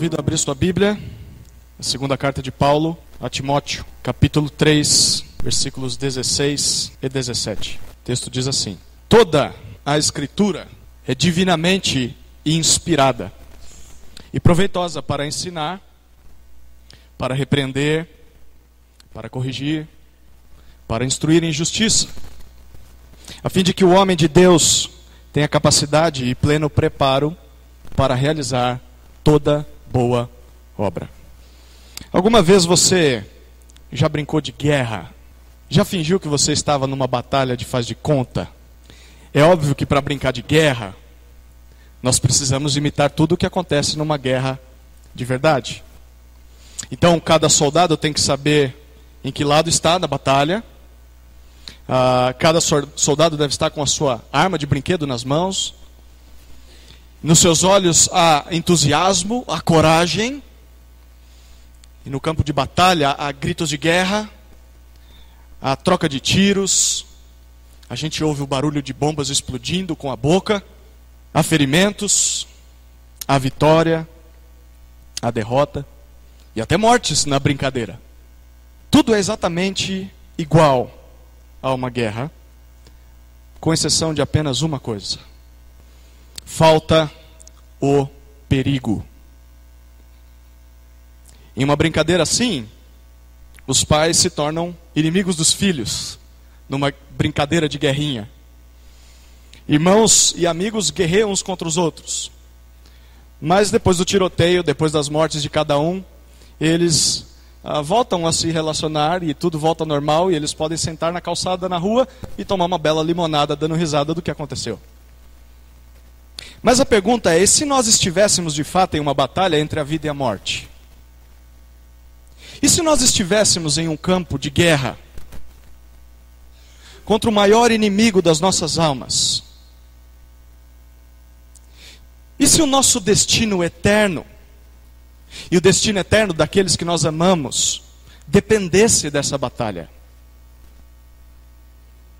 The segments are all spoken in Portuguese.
convido a abrir sua Bíblia, a segunda carta de Paulo a Timóteo, capítulo 3, versículos 16 e 17. O texto diz assim: Toda a Escritura é divinamente inspirada e proveitosa para ensinar, para repreender, para corrigir, para instruir em justiça, a fim de que o homem de Deus tenha capacidade e pleno preparo para realizar toda boa obra. Alguma vez você já brincou de guerra? Já fingiu que você estava numa batalha de faz de conta? É óbvio que para brincar de guerra, nós precisamos imitar tudo o que acontece numa guerra de verdade. Então, cada soldado tem que saber em que lado está da batalha. Uh, cada soldado deve estar com a sua arma de brinquedo nas mãos. Nos seus olhos há entusiasmo, há coragem. E no campo de batalha há gritos de guerra, há troca de tiros. A gente ouve o barulho de bombas explodindo com a boca. Há ferimentos, há vitória, há derrota e até mortes na brincadeira. Tudo é exatamente igual a uma guerra, com exceção de apenas uma coisa falta o perigo. Em uma brincadeira assim, os pais se tornam inimigos dos filhos, numa brincadeira de guerrinha. Irmãos e amigos guerreiam uns contra os outros. Mas depois do tiroteio, depois das mortes de cada um, eles ah, voltam a se relacionar e tudo volta ao normal e eles podem sentar na calçada na rua e tomar uma bela limonada dando risada do que aconteceu. Mas a pergunta é: se nós estivéssemos de fato em uma batalha entre a vida e a morte? E se nós estivéssemos em um campo de guerra contra o maior inimigo das nossas almas? E se o nosso destino eterno e o destino eterno daqueles que nós amamos dependesse dessa batalha?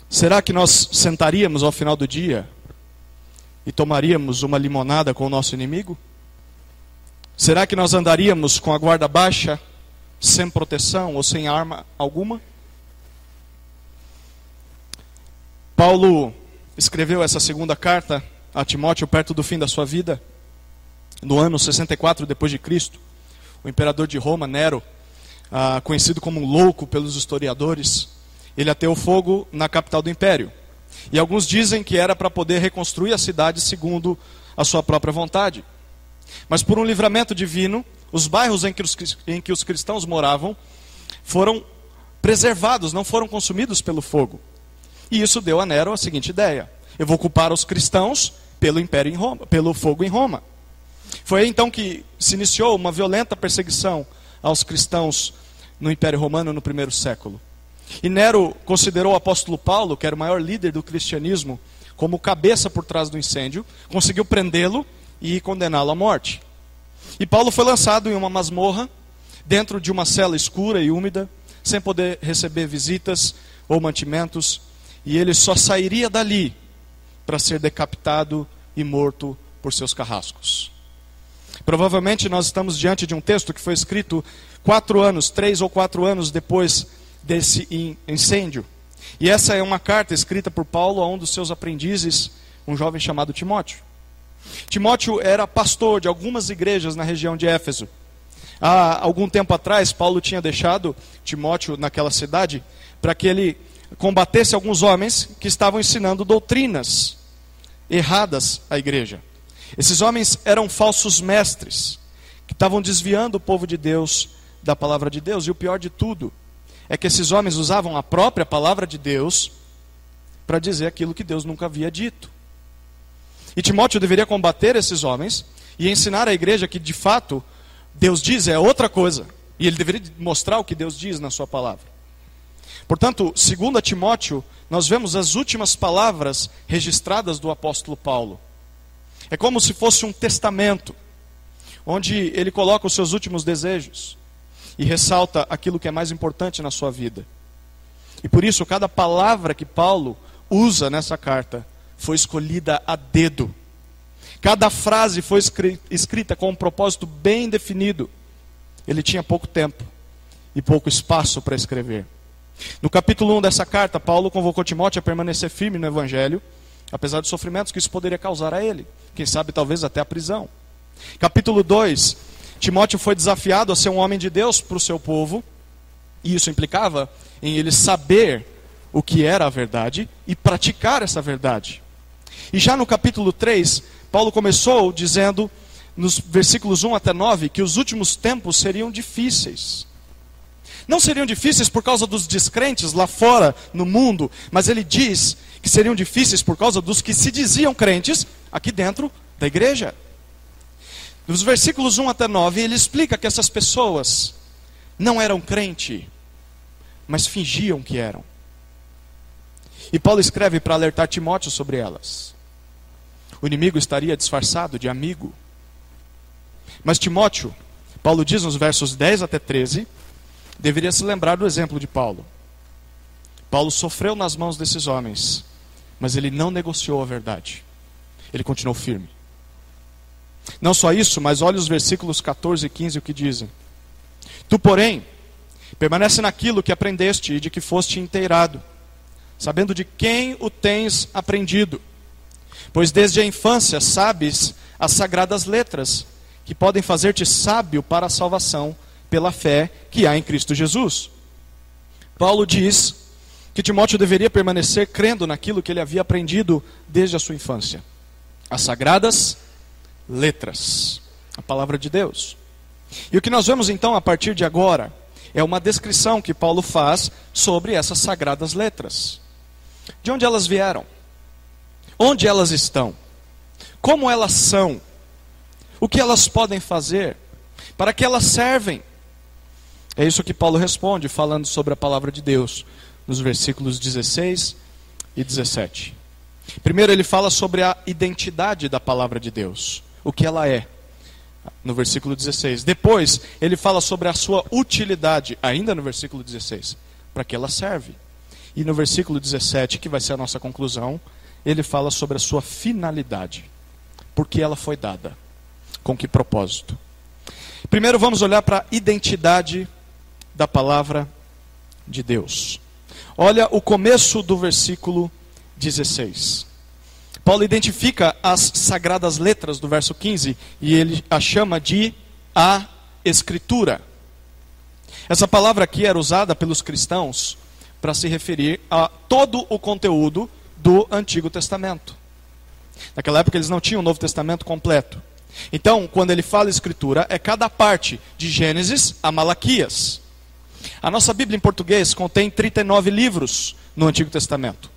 Será que nós sentaríamos ao final do dia e tomaríamos uma limonada com o nosso inimigo? Será que nós andaríamos com a guarda baixa, sem proteção ou sem arma alguma? Paulo escreveu essa segunda carta a Timóteo perto do fim da sua vida, no ano 64 depois de Cristo. O imperador de Roma, Nero, ah, conhecido como um louco pelos historiadores, ele ateou fogo na capital do império. E alguns dizem que era para poder reconstruir a cidade segundo a sua própria vontade. Mas por um livramento divino, os bairros em que os, em que os cristãos moravam foram preservados, não foram consumidos pelo fogo. E isso deu a Nero a seguinte ideia: eu vou culpar os cristãos pelo império em Roma, pelo fogo em Roma. Foi então que se iniciou uma violenta perseguição aos cristãos no Império Romano no primeiro século. E Nero considerou o apóstolo Paulo, que era o maior líder do cristianismo, como cabeça por trás do incêndio, conseguiu prendê-lo e condená-lo à morte. E Paulo foi lançado em uma masmorra, dentro de uma cela escura e úmida, sem poder receber visitas ou mantimentos, e ele só sairia dali para ser decapitado e morto por seus carrascos. Provavelmente nós estamos diante de um texto que foi escrito quatro anos, três ou quatro anos depois desse incêndio. E essa é uma carta escrita por Paulo a um dos seus aprendizes, um jovem chamado Timóteo. Timóteo era pastor de algumas igrejas na região de Éfeso. Há algum tempo atrás, Paulo tinha deixado Timóteo naquela cidade para que ele combatesse alguns homens que estavam ensinando doutrinas erradas à igreja. Esses homens eram falsos mestres que estavam desviando o povo de Deus da palavra de Deus. E o pior de tudo é que esses homens usavam a própria palavra de Deus para dizer aquilo que Deus nunca havia dito. E Timóteo deveria combater esses homens e ensinar à igreja que de fato Deus diz é outra coisa. E ele deveria mostrar o que Deus diz na sua palavra. Portanto, segundo Timóteo, nós vemos as últimas palavras registradas do apóstolo Paulo. É como se fosse um testamento, onde ele coloca os seus últimos desejos e ressalta aquilo que é mais importante na sua vida. E por isso, cada palavra que Paulo usa nessa carta foi escolhida a dedo. Cada frase foi escrita com um propósito bem definido. Ele tinha pouco tempo e pouco espaço para escrever. No capítulo 1 dessa carta, Paulo convocou Timóteo a permanecer firme no evangelho, apesar dos sofrimentos que isso poderia causar a ele, quem sabe talvez até a prisão. Capítulo 2, Timóteo foi desafiado a ser um homem de Deus para o seu povo, e isso implicava em ele saber o que era a verdade e praticar essa verdade. E já no capítulo 3, Paulo começou dizendo, nos versículos 1 até 9, que os últimos tempos seriam difíceis. Não seriam difíceis por causa dos descrentes lá fora no mundo, mas ele diz que seriam difíceis por causa dos que se diziam crentes aqui dentro da igreja. Nos versículos 1 até 9, ele explica que essas pessoas não eram crente, mas fingiam que eram. E Paulo escreve para alertar Timóteo sobre elas. O inimigo estaria disfarçado de amigo. Mas Timóteo, Paulo diz nos versos 10 até 13, deveria se lembrar do exemplo de Paulo. Paulo sofreu nas mãos desses homens, mas ele não negociou a verdade. Ele continuou firme. Não só isso, mas olhe os versículos 14 e 15 o que dizem. Tu, porém, permanece naquilo que aprendeste e de que foste inteirado, sabendo de quem o tens aprendido Pois desde a infância sabes as sagradas letras, que podem fazer-te sábio para a salvação pela fé que há em Cristo Jesus. Paulo diz que Timóteo deveria permanecer crendo naquilo que ele havia aprendido desde a sua infância. As sagradas letras, a palavra de Deus. E o que nós vemos então a partir de agora é uma descrição que Paulo faz sobre essas sagradas letras. De onde elas vieram? Onde elas estão? Como elas são? O que elas podem fazer? Para que elas servem? É isso que Paulo responde, falando sobre a palavra de Deus, nos versículos 16 e 17. Primeiro, ele fala sobre a identidade da palavra de Deus, o que ela é, no versículo 16. Depois, ele fala sobre a sua utilidade, ainda no versículo 16, para que ela serve. E no versículo 17, que vai ser a nossa conclusão, ele fala sobre a sua finalidade. Por que ela foi dada? Com que propósito? Primeiro vamos olhar para a identidade da palavra de Deus. Olha o começo do versículo 16. Paulo identifica as sagradas letras do verso 15 e ele a chama de a Escritura. Essa palavra aqui era usada pelos cristãos para se referir a todo o conteúdo do Antigo Testamento. Naquela época eles não tinham o Novo Testamento completo. Então, quando ele fala escritura, é cada parte de Gênesis a Malaquias. A nossa Bíblia em português contém 39 livros no Antigo Testamento.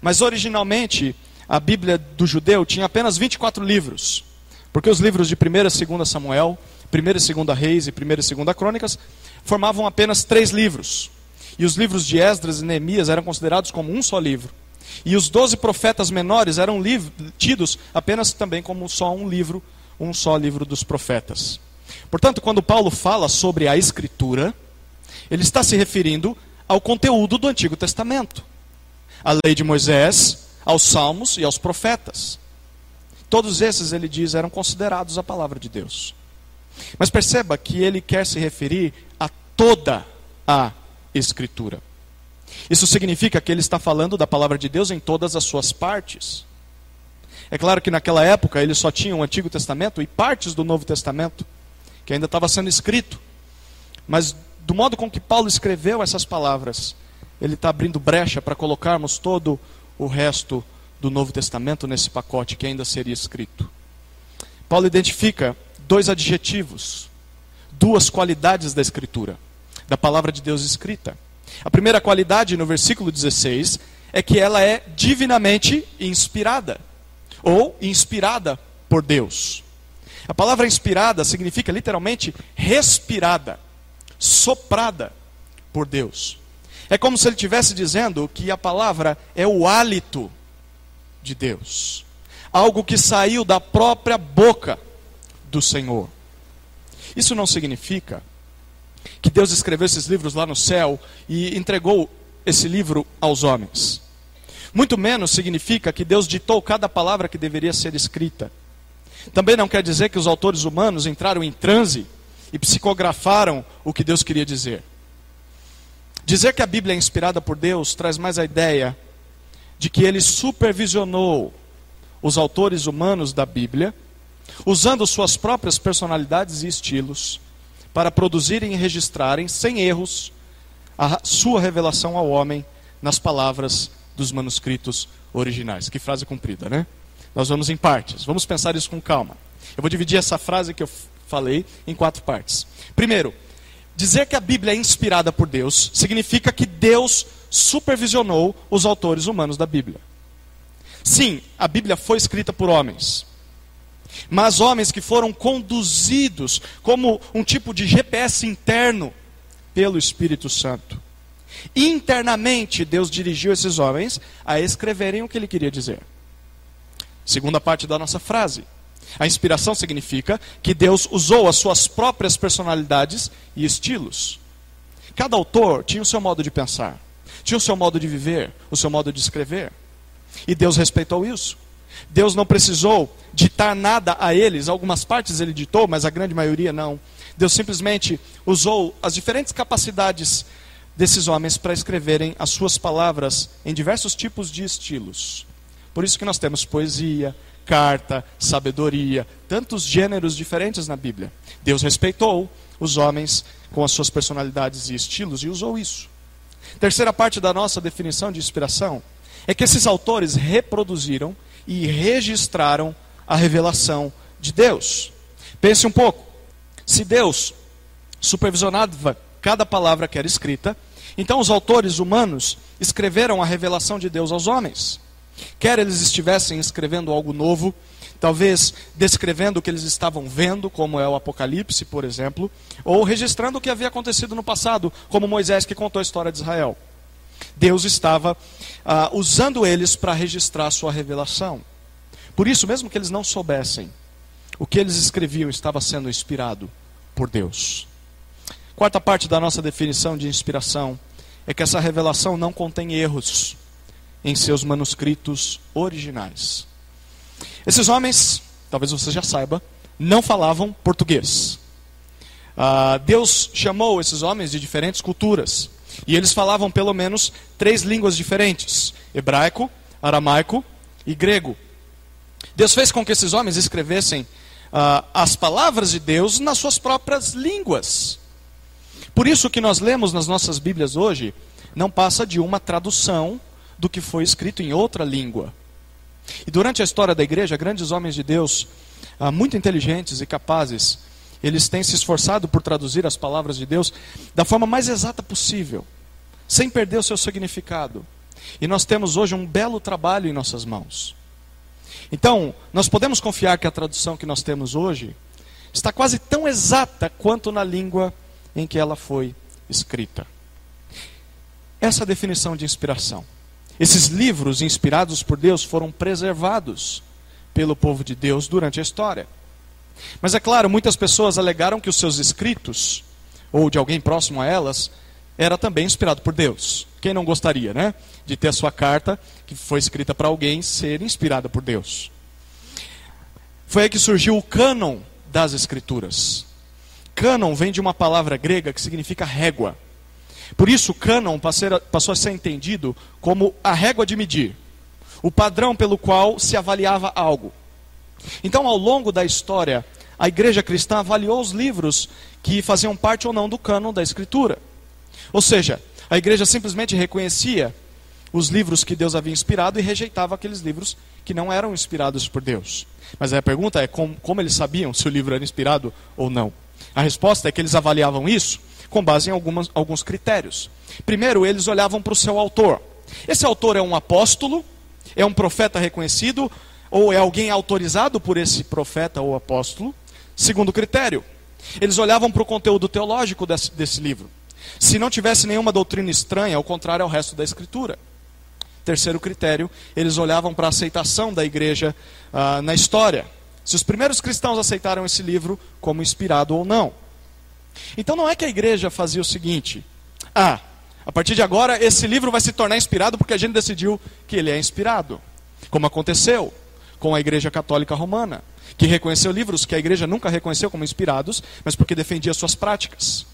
Mas originalmente, a Bíblia do judeu tinha apenas 24 livros. Porque os livros de 1 e 2 Samuel, 1 e 2 Reis e 1 e 2 Crônicas formavam apenas três livros. E os livros de Esdras e Neemias eram considerados como um só livro. E os doze profetas menores eram tidos apenas também como só um livro, um só livro dos profetas. Portanto, quando Paulo fala sobre a Escritura, ele está se referindo ao conteúdo do Antigo Testamento, a lei de Moisés, aos Salmos e aos profetas. Todos esses, ele diz, eram considerados a palavra de Deus. Mas perceba que ele quer se referir a toda a Escritura. Isso significa que ele está falando da palavra de Deus em todas as suas partes. É claro que naquela época ele só tinha o Antigo Testamento e partes do Novo Testamento, que ainda estava sendo escrito. Mas do modo com que Paulo escreveu essas palavras, ele está abrindo brecha para colocarmos todo o resto do Novo Testamento nesse pacote que ainda seria escrito. Paulo identifica dois adjetivos, duas qualidades da Escritura, da palavra de Deus escrita. A primeira qualidade, no versículo 16, é que ela é divinamente inspirada, ou inspirada por Deus. A palavra inspirada significa literalmente respirada, soprada por Deus. É como se ele estivesse dizendo que a palavra é o hálito de Deus, algo que saiu da própria boca do Senhor. Isso não significa que Deus escreveu esses livros lá no céu e entregou esse livro aos homens. Muito menos significa que Deus ditou cada palavra que deveria ser escrita. Também não quer dizer que os autores humanos entraram em transe e psicografaram o que Deus queria dizer. Dizer que a Bíblia é inspirada por Deus traz mais a ideia de que ele supervisionou os autores humanos da Bíblia, usando suas próprias personalidades e estilos, para produzirem e registrarem, sem erros, a sua revelação ao homem nas palavras dos manuscritos originais. Que frase comprida, né? Nós vamos em partes. Vamos pensar isso com calma. Eu vou dividir essa frase que eu falei em quatro partes. Primeiro, dizer que a Bíblia é inspirada por Deus significa que Deus supervisionou os autores humanos da Bíblia. Sim, a Bíblia foi escrita por homens. Mas homens que foram conduzidos como um tipo de GPS interno pelo Espírito Santo. Internamente, Deus dirigiu esses homens a escreverem o que ele queria dizer. Segunda parte da nossa frase. A inspiração significa que Deus usou as suas próprias personalidades e estilos. Cada autor tinha o seu modo de pensar, tinha o seu modo de viver, o seu modo de escrever. E Deus respeitou isso. Deus não precisou ditar nada a eles, algumas partes ele ditou, mas a grande maioria não. Deus simplesmente usou as diferentes capacidades desses homens para escreverem as suas palavras em diversos tipos de estilos. Por isso que nós temos poesia, carta, sabedoria, tantos gêneros diferentes na Bíblia. Deus respeitou os homens com as suas personalidades e estilos e usou isso. Terceira parte da nossa definição de inspiração é que esses autores reproduziram e registraram a revelação de Deus. Pense um pouco. Se Deus supervisionava cada palavra que era escrita, então os autores humanos escreveram a revelação de Deus aos homens. Quer eles estivessem escrevendo algo novo, talvez descrevendo o que eles estavam vendo, como é o Apocalipse, por exemplo, ou registrando o que havia acontecido no passado, como Moisés que contou a história de Israel. Deus estava ah, usando eles para registrar sua revelação. Por isso, mesmo que eles não soubessem, o que eles escreviam estava sendo inspirado por Deus. Quarta parte da nossa definição de inspiração é que essa revelação não contém erros em seus manuscritos originais. Esses homens, talvez você já saiba, não falavam português. Ah, Deus chamou esses homens de diferentes culturas. E eles falavam pelo menos três línguas diferentes: hebraico, aramaico e grego. Deus fez com que esses homens escrevessem uh, as palavras de Deus nas suas próprias línguas. Por isso o que nós lemos nas nossas Bíblias hoje não passa de uma tradução do que foi escrito em outra língua. E durante a história da igreja, grandes homens de Deus, uh, muito inteligentes e capazes, eles têm se esforçado por traduzir as palavras de Deus da forma mais exata possível, sem perder o seu significado. E nós temos hoje um belo trabalho em nossas mãos. Então, nós podemos confiar que a tradução que nós temos hoje está quase tão exata quanto na língua em que ela foi escrita. Essa é a definição de inspiração. Esses livros inspirados por Deus foram preservados pelo povo de Deus durante a história. Mas é claro, muitas pessoas alegaram que os seus escritos, ou de alguém próximo a elas, era também inspirado por Deus. Quem não gostaria, né? De ter a sua carta, que foi escrita para alguém, ser inspirada por Deus. Foi aí que surgiu o cânon das Escrituras. Cânon vem de uma palavra grega que significa régua. Por isso, cânon passou a ser entendido como a régua de medir, o padrão pelo qual se avaliava algo. Então, ao longo da história, a igreja cristã avaliou os livros que faziam parte ou não do cânon da Escritura. Ou seja, a igreja simplesmente reconhecia os livros que Deus havia inspirado e rejeitava aqueles livros que não eram inspirados por Deus. Mas a pergunta é como, como eles sabiam se o livro era inspirado ou não? A resposta é que eles avaliavam isso com base em algumas, alguns critérios. Primeiro, eles olhavam para o seu autor. Esse autor é um apóstolo, é um profeta reconhecido, ou é alguém autorizado por esse profeta ou apóstolo. Segundo critério, eles olhavam para o conteúdo teológico desse, desse livro. Se não tivesse nenhuma doutrina estranha, ao contrário ao resto da Escritura. Terceiro critério, eles olhavam para a aceitação da igreja ah, na história. Se os primeiros cristãos aceitaram esse livro como inspirado ou não. Então não é que a igreja fazia o seguinte: ah, a partir de agora esse livro vai se tornar inspirado porque a gente decidiu que ele é inspirado. Como aconteceu com a Igreja Católica Romana. que reconheceu livros que a igreja nunca reconheceu como inspirados, mas porque defendia suas práticas.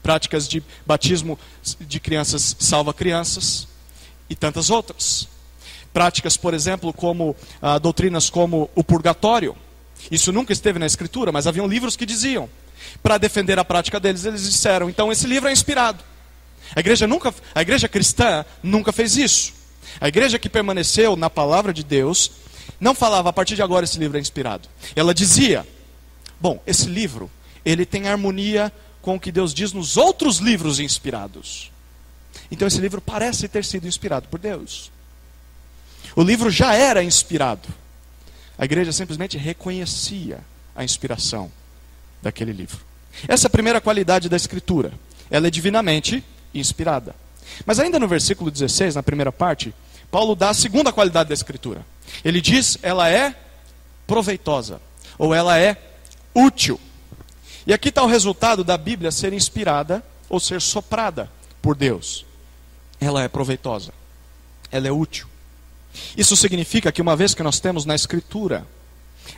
Práticas de batismo de crianças salva crianças e tantas outras. Práticas, por exemplo, como ah, doutrinas como o purgatório. Isso nunca esteve na escritura, mas haviam livros que diziam. Para defender a prática deles, eles disseram: então esse livro é inspirado. A igreja nunca, a igreja cristã nunca fez isso. A igreja que permaneceu na palavra de Deus não falava a partir de agora esse livro é inspirado. Ela dizia: bom, esse livro ele tem harmonia com o que Deus diz nos outros livros inspirados. Então esse livro parece ter sido inspirado por Deus. O livro já era inspirado. A igreja simplesmente reconhecia a inspiração daquele livro. Essa é a primeira qualidade da escritura. Ela é divinamente inspirada. Mas ainda no versículo 16, na primeira parte, Paulo dá a segunda qualidade da escritura. Ele diz: ela é proveitosa, ou ela é útil. E aqui está o resultado da Bíblia ser inspirada ou ser soprada por Deus. Ela é proveitosa, ela é útil. Isso significa que uma vez que nós temos na Escritura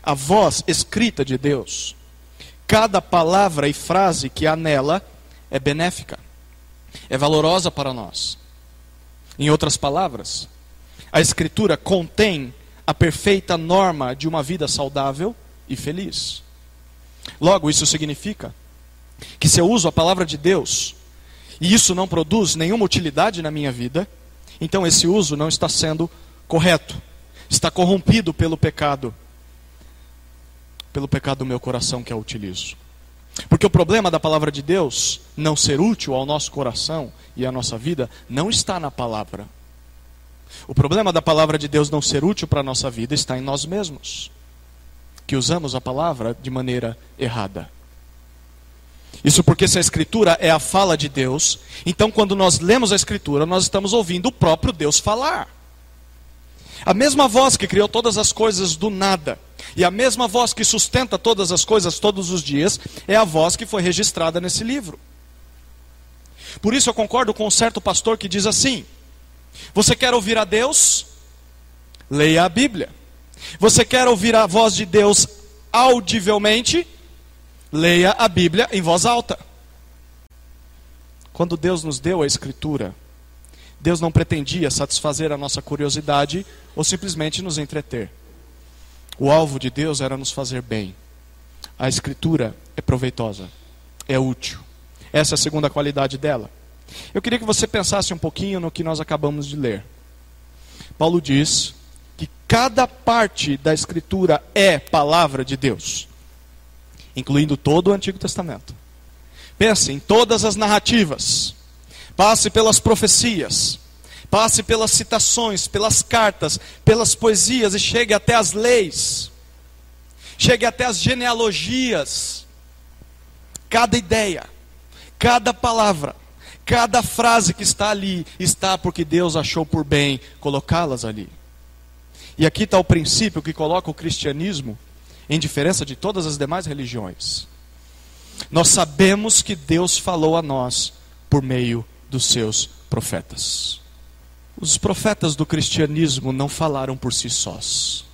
a voz escrita de Deus, cada palavra e frase que há nela é benéfica é valorosa para nós. Em outras palavras, a Escritura contém a perfeita norma de uma vida saudável e feliz. Logo, isso significa que se eu uso a palavra de Deus e isso não produz nenhuma utilidade na minha vida, então esse uso não está sendo correto, está corrompido pelo pecado, pelo pecado do meu coração que eu utilizo. Porque o problema da palavra de Deus não ser útil ao nosso coração e à nossa vida não está na palavra. O problema da palavra de Deus não ser útil para a nossa vida está em nós mesmos, que usamos a palavra de maneira errada. Isso porque se a Escritura é a fala de Deus, então quando nós lemos a Escritura, nós estamos ouvindo o próprio Deus falar. A mesma voz que criou todas as coisas do nada, e a mesma voz que sustenta todas as coisas todos os dias, é a voz que foi registrada nesse livro. Por isso eu concordo com um certo pastor que diz assim: Você quer ouvir a Deus? Leia a Bíblia. Você quer ouvir a voz de Deus audivelmente? Leia a Bíblia em voz alta. Quando Deus nos deu a Escritura, Deus não pretendia satisfazer a nossa curiosidade ou simplesmente nos entreter. O alvo de Deus era nos fazer bem. A Escritura é proveitosa, é útil. Essa é a segunda qualidade dela. Eu queria que você pensasse um pouquinho no que nós acabamos de ler. Paulo diz que cada parte da Escritura é palavra de Deus, incluindo todo o Antigo Testamento. Pense em todas as narrativas Passe pelas profecias, passe pelas citações, pelas cartas, pelas poesias e chegue até as leis, chegue até as genealogias. Cada ideia, cada palavra, cada frase que está ali, está porque Deus achou por bem colocá-las ali. E aqui está o princípio que coloca o cristianismo em diferença de todas as demais religiões. Nós sabemos que Deus falou a nós por meio dos seus profetas. Os profetas do cristianismo não falaram por si sós.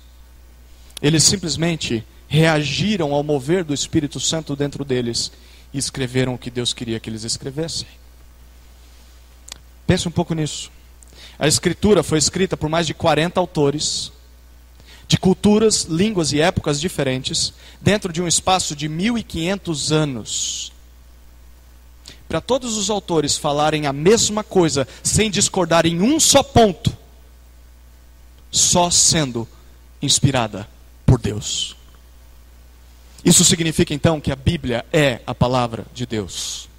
Eles simplesmente reagiram ao mover do Espírito Santo dentro deles e escreveram o que Deus queria que eles escrevessem. Pense um pouco nisso. A Escritura foi escrita por mais de 40 autores, de culturas, línguas e épocas diferentes, dentro de um espaço de 1500 anos para todos os autores falarem a mesma coisa, sem discordar em um só ponto, só sendo inspirada por Deus. Isso significa então que a Bíblia é a palavra de Deus.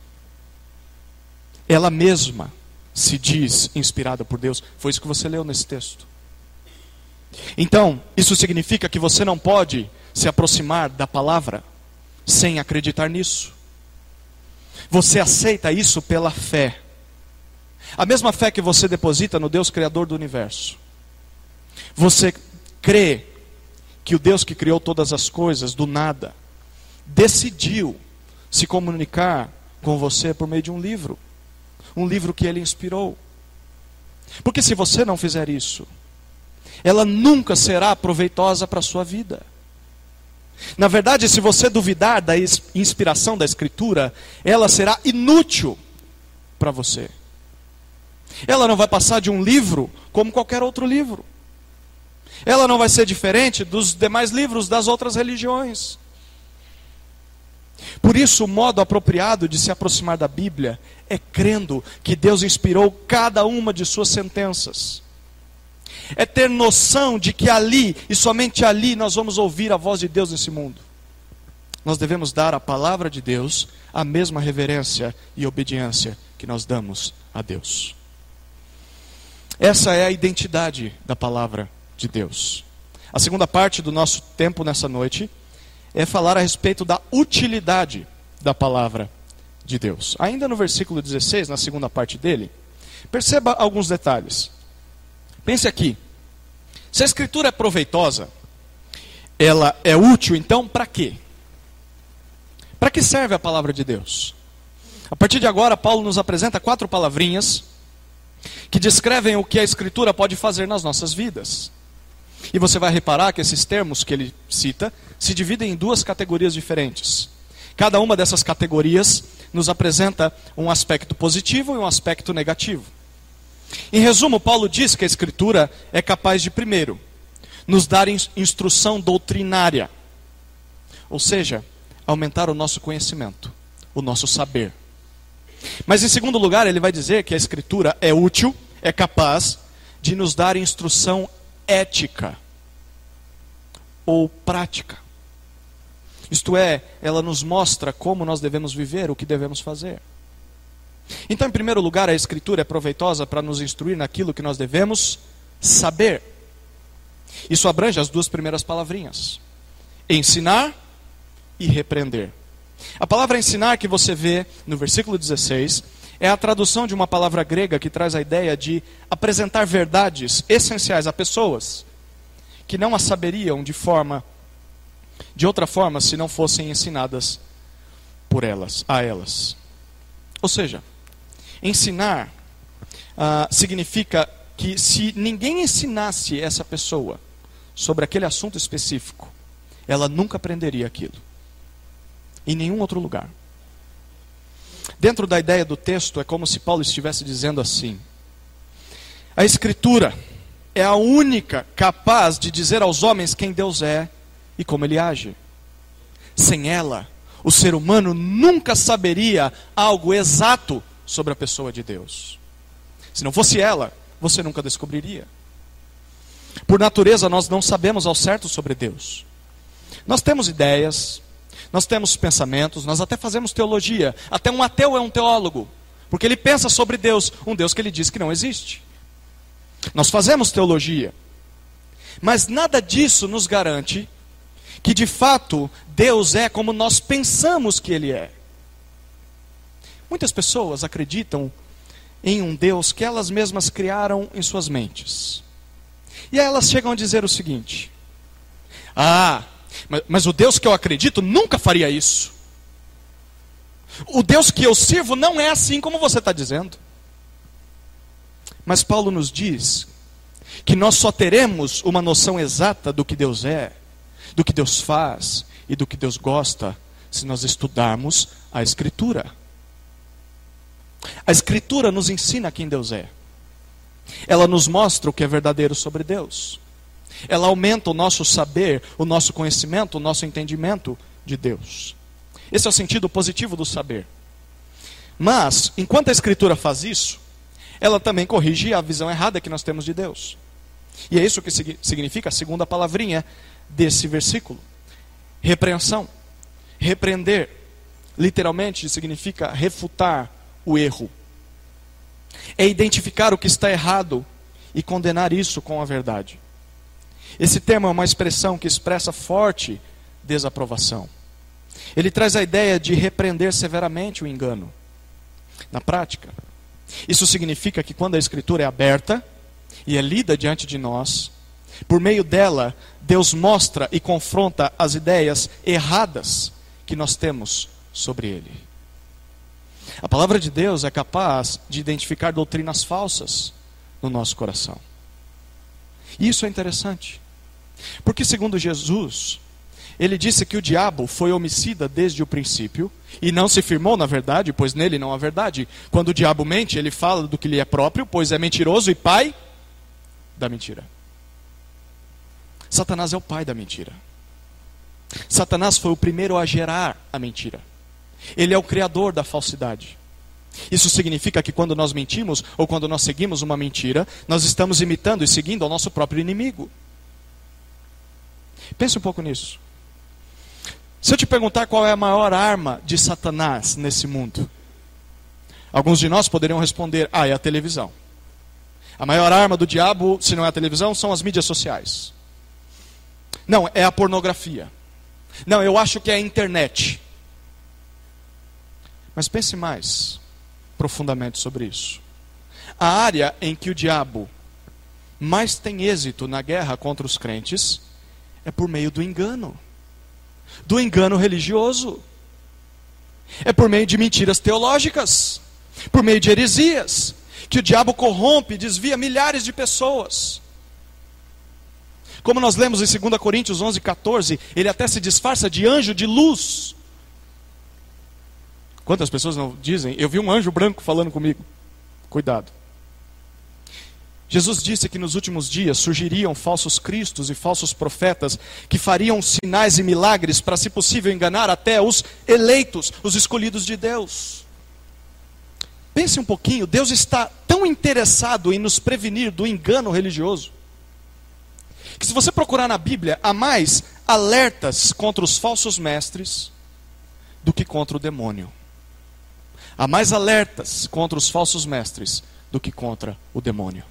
Ela mesma se diz inspirada por Deus. Foi isso que você leu nesse texto. Então, isso significa que você não pode se aproximar da palavra sem acreditar nisso. Você aceita isso pela fé. A mesma fé que você deposita no Deus Criador do universo. Você crê que o Deus que criou todas as coisas do nada decidiu se comunicar com você por meio de um livro. Um livro que ele inspirou. Porque se você não fizer isso, ela nunca será proveitosa para a sua vida. Na verdade, se você duvidar da inspiração da Escritura, ela será inútil para você. Ela não vai passar de um livro como qualquer outro livro. Ela não vai ser diferente dos demais livros das outras religiões. Por isso, o modo apropriado de se aproximar da Bíblia é crendo que Deus inspirou cada uma de suas sentenças. É ter noção de que ali e somente ali nós vamos ouvir a voz de Deus nesse mundo. Nós devemos dar à palavra de Deus a mesma reverência e obediência que nós damos a Deus. Essa é a identidade da palavra de Deus. A segunda parte do nosso tempo nessa noite é falar a respeito da utilidade da palavra de Deus. Ainda no versículo 16, na segunda parte dele, perceba alguns detalhes. Pense aqui. Se a escritura é proveitosa, ela é útil, então para quê? Para que serve a palavra de Deus? A partir de agora, Paulo nos apresenta quatro palavrinhas que descrevem o que a escritura pode fazer nas nossas vidas. E você vai reparar que esses termos que ele cita se dividem em duas categorias diferentes. Cada uma dessas categorias nos apresenta um aspecto positivo e um aspecto negativo. Em resumo, Paulo diz que a Escritura é capaz de, primeiro, nos dar instrução doutrinária, ou seja, aumentar o nosso conhecimento, o nosso saber. Mas, em segundo lugar, ele vai dizer que a Escritura é útil, é capaz de nos dar instrução ética ou prática. Isto é, ela nos mostra como nós devemos viver, o que devemos fazer. Então, em primeiro lugar, a Escritura é proveitosa para nos instruir naquilo que nós devemos saber. Isso abrange as duas primeiras palavrinhas: ensinar e repreender. A palavra ensinar que você vê no versículo 16 é a tradução de uma palavra grega que traz a ideia de apresentar verdades essenciais a pessoas que não as saberiam de forma de outra forma se não fossem ensinadas por elas, a elas. Ou seja, ensinar ah, significa que se ninguém ensinasse essa pessoa sobre aquele assunto específico, ela nunca aprenderia aquilo. Em nenhum outro lugar. Dentro da ideia do texto, é como se Paulo estivesse dizendo assim: a Escritura é a única capaz de dizer aos homens quem Deus é e como ele age. Sem ela, o ser humano nunca saberia algo exato sobre a pessoa de Deus. Se não fosse ela, você nunca descobriria. Por natureza, nós não sabemos ao certo sobre Deus. Nós temos ideias, nós temos pensamentos, nós até fazemos teologia. Até um ateu é um teólogo, porque ele pensa sobre Deus, um Deus que ele diz que não existe. Nós fazemos teologia. Mas nada disso nos garante que de fato Deus é como nós pensamos que Ele é. Muitas pessoas acreditam em um Deus que elas mesmas criaram em suas mentes. E aí elas chegam a dizer o seguinte: Ah, mas, mas o Deus que eu acredito nunca faria isso. O Deus que eu sirvo não é assim como você está dizendo. Mas Paulo nos diz que nós só teremos uma noção exata do que Deus é, do que Deus faz e do que Deus gosta se nós estudarmos a Escritura. A Escritura nos ensina quem Deus é. Ela nos mostra o que é verdadeiro sobre Deus. Ela aumenta o nosso saber, o nosso conhecimento, o nosso entendimento de Deus. Esse é o sentido positivo do saber. Mas, enquanto a Escritura faz isso, ela também corrige a visão errada que nós temos de Deus. E é isso que significa a segunda palavrinha desse versículo: repreensão. Repreender, literalmente, significa refutar o erro. É identificar o que está errado e condenar isso com a verdade. Esse termo é uma expressão que expressa forte desaprovação. Ele traz a ideia de repreender severamente o engano. Na prática, isso significa que quando a Escritura é aberta e é lida diante de nós, por meio dela, Deus mostra e confronta as ideias erradas que nós temos sobre Ele. A palavra de Deus é capaz de identificar doutrinas falsas no nosso coração. E isso é interessante, porque, segundo Jesus, Ele disse que o diabo foi homicida desde o princípio e não se firmou na verdade, pois nele não há verdade. Quando o diabo mente, ele fala do que lhe é próprio, pois é mentiroso e pai da mentira. Satanás é o pai da mentira. Satanás foi o primeiro a gerar a mentira. Ele é o criador da falsidade. Isso significa que quando nós mentimos ou quando nós seguimos uma mentira, nós estamos imitando e seguindo ao nosso próprio inimigo. Pense um pouco nisso. Se eu te perguntar qual é a maior arma de Satanás nesse mundo, alguns de nós poderiam responder: ah, é a televisão. A maior arma do diabo, se não é a televisão, são as mídias sociais. Não, é a pornografia. Não, eu acho que é a internet. Mas pense mais profundamente sobre isso. A área em que o diabo mais tem êxito na guerra contra os crentes é por meio do engano do engano religioso. É por meio de mentiras teológicas, por meio de heresias, que o diabo corrompe, desvia milhares de pessoas. Como nós lemos em 2 Coríntios 11, 14, ele até se disfarça de anjo de luz. Quantas pessoas não dizem? Eu vi um anjo branco falando comigo. Cuidado. Jesus disse que nos últimos dias surgiriam falsos cristos e falsos profetas que fariam sinais e milagres para, se possível, enganar até os eleitos, os escolhidos de Deus. Pense um pouquinho, Deus está tão interessado em nos prevenir do engano religioso, que se você procurar na Bíblia, há mais alertas contra os falsos mestres do que contra o demônio. Há mais alertas contra os falsos mestres do que contra o demônio.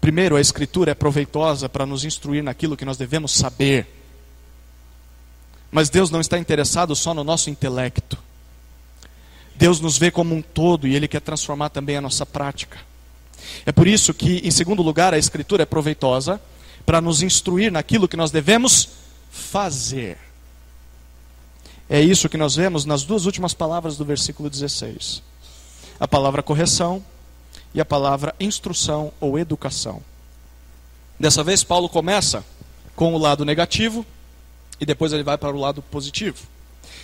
Primeiro, a Escritura é proveitosa para nos instruir naquilo que nós devemos saber. Mas Deus não está interessado só no nosso intelecto. Deus nos vê como um todo e Ele quer transformar também a nossa prática. É por isso que, em segundo lugar, a Escritura é proveitosa para nos instruir naquilo que nós devemos fazer. É isso que nós vemos nas duas últimas palavras do versículo 16: a palavra correção e a palavra instrução ou educação. Dessa vez, Paulo começa com o lado negativo e depois ele vai para o lado positivo.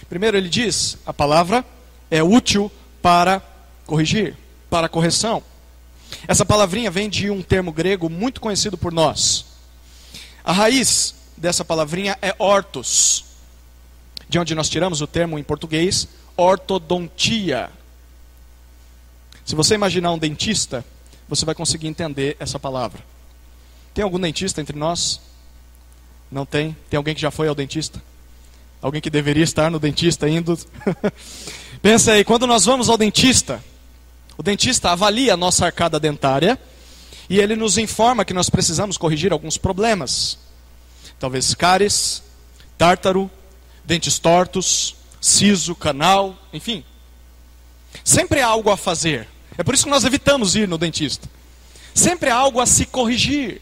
Primeiro, ele diz: a palavra é útil para corrigir, para correção. Essa palavrinha vem de um termo grego muito conhecido por nós. A raiz dessa palavrinha é ortos, de onde nós tiramos o termo em português ortodontia, se você imaginar um dentista, você vai conseguir entender essa palavra. Tem algum dentista entre nós? Não tem? Tem alguém que já foi ao dentista? Alguém que deveria estar no dentista indo? Pensa aí, quando nós vamos ao dentista, o dentista avalia a nossa arcada dentária e ele nos informa que nós precisamos corrigir alguns problemas. Talvez cáries, tártaro, dentes tortos, siso, canal, enfim. Sempre há algo a fazer. É por isso que nós evitamos ir no dentista. Sempre há algo a se corrigir.